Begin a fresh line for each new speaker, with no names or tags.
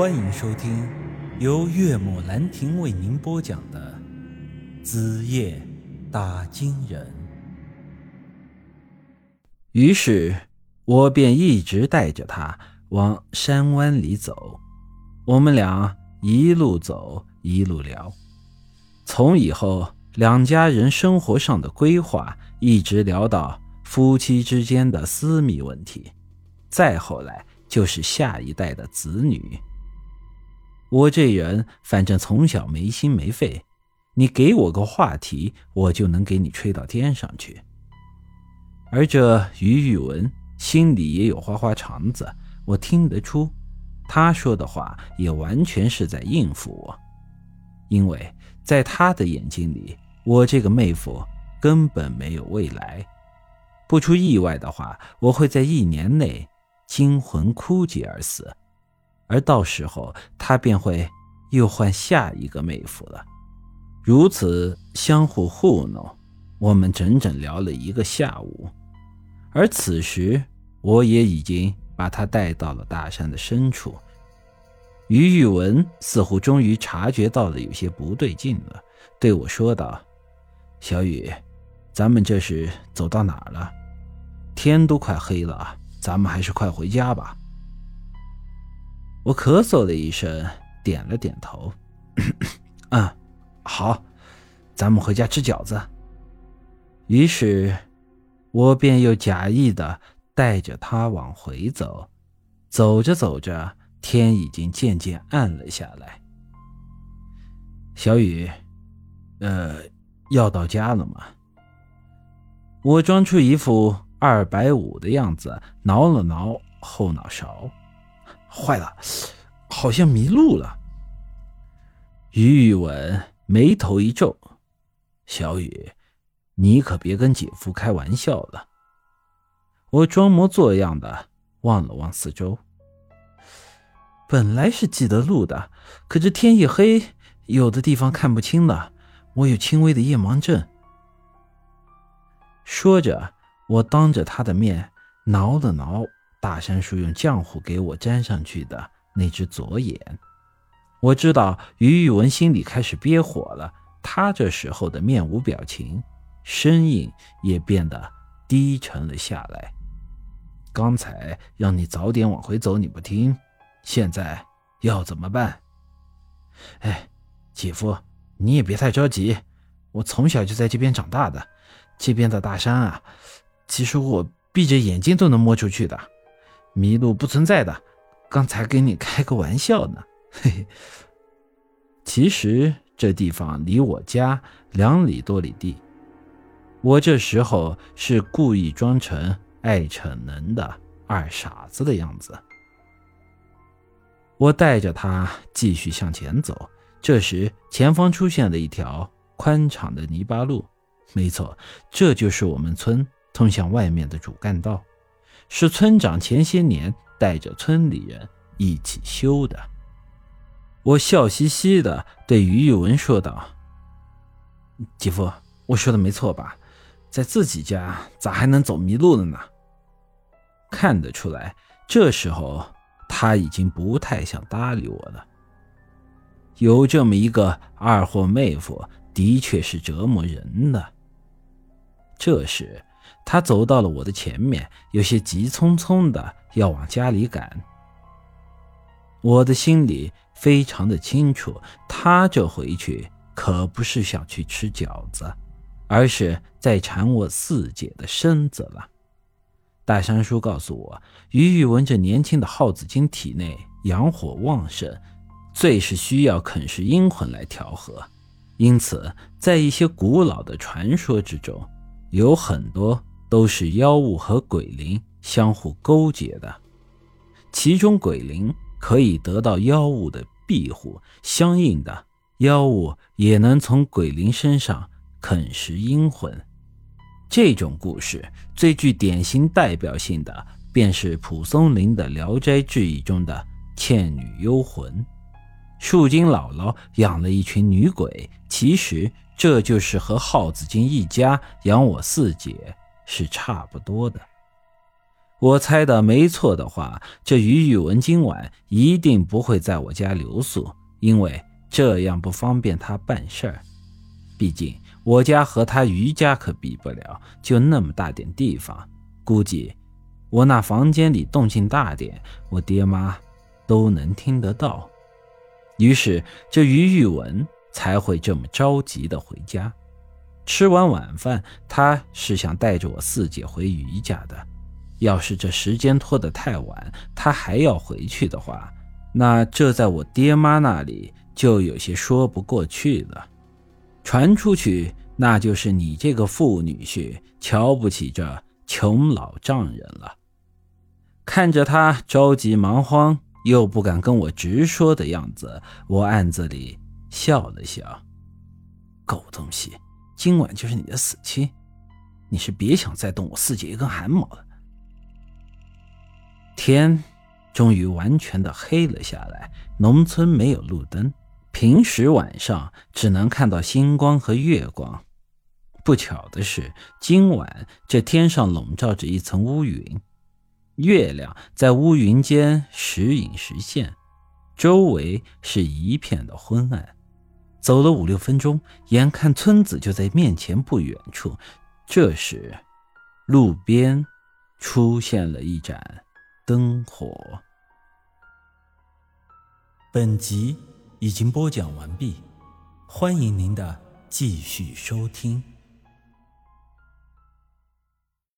欢迎收听由岳母兰亭为您播讲的《子夜打金人》。于是，我便一直带着他往山湾里走。我们俩一路走一路聊，从以后两家人生活上的规划，一直聊到夫妻之间的私密问题，再后来就是下一代的子女。我这人反正从小没心没肺，你给我个话题，我就能给你吹到天上去。而这于玉文心里也有花花肠子，我听得出，他说的话也完全是在应付我，因为在他的眼睛里，我这个妹夫根本没有未来。不出意外的话，我会在一年内精魂枯竭而死。而到时候，他便会又换下一个妹夫了。如此相互糊弄，我们整整聊了一个下午。而此时，我也已经把他带到了大山的深处。于玉文似乎终于察觉到了有些不对劲了，对我说道：“小雨，咱们这是走到哪儿了？天都快黑了，咱们还是快回家吧。”我咳嗽了一声，点了点头。嗯，好，咱们回家吃饺子。于是，我便又假意的带着他往回走。走着走着，天已经渐渐暗了下来。小雨，呃，要到家了吗？我装出一副二百五的样子，挠了挠后脑勺。坏了，好像迷路了。于玉文眉头一皱：“小雨，你可别跟姐夫开玩笑了。”我装模作样的望了望四周，本来是记得路的，可这天一黑，有的地方看不清了。我有轻微的夜盲症。说着，我当着他的面挠了挠。大山叔用浆糊给我粘上去的那只左眼，我知道于玉文心里开始憋火了。他这时候的面无表情，声音也变得低沉了下来。刚才让你早点往回走，你不听，现在要怎么办？哎，姐夫，你也别太着急。我从小就在这边长大的，这边的大山啊，其实我闭着眼睛都能摸出去的。迷路不存在的，刚才跟你开个玩笑呢。嘿嘿，其实这地方离我家两里多里地。我这时候是故意装成爱逞能的二傻子的样子。我带着他继续向前走，这时前方出现了一条宽敞的泥巴路。没错，这就是我们村通向外面的主干道。是村长前些年带着村里人一起修的。我笑嘻嘻的对于玉文说道：“姐夫，我说的没错吧？在自己家咋还能走迷路了呢？”看得出来，这时候他已经不太想搭理我了。有这么一个二货妹夫，的确是折磨人的。这时。他走到了我的前面，有些急匆匆的要往家里赶。我的心里非常的清楚，他这回去可不是想去吃饺子，而是在缠我四姐的身子了。大山叔告诉我，于玉文这年轻的耗子精体内阳火旺盛，最是需要啃食阴魂来调和，因此在一些古老的传说之中。有很多都是妖物和鬼灵相互勾结的，其中鬼灵可以得到妖物的庇护，相应的妖物也能从鬼灵身上啃食阴魂。这种故事最具典型代表性的，便是蒲松龄的《聊斋志异》中的《倩女幽魂》。树精姥姥养了一群女鬼，其实。这就是和耗子精一家养我四姐是差不多的。我猜的没错的话，这于宇文今晚一定不会在我家留宿，因为这样不方便他办事儿。毕竟我家和他于家可比不了，就那么大点地方，估计我那房间里动静大点，我爹妈都能听得到。于是这于宇文才会这么着急的回家。吃完晚饭，他是想带着我四姐回余家的。要是这时间拖得太晚，他还要回去的话，那这在我爹妈那里就有些说不过去了。传出去，那就是你这个富女婿瞧不起这穷老丈人了。看着他着急忙慌又不敢跟我直说的样子，我暗自里笑了笑。狗东西，今晚就是你的死期，你是别想再动我四姐一根汗毛了。天终于完全的黑了下来。农村没有路灯，平时晚上只能看到星光和月光。不巧的是，今晚这天上笼罩着一层乌云，月亮在乌云间时隐时现，周围是一片的昏暗。走了五六分钟，眼看村子就在面前不远处，这时，路边出现了一盏。灯火。本集已经播讲完毕，欢迎您的继续收听。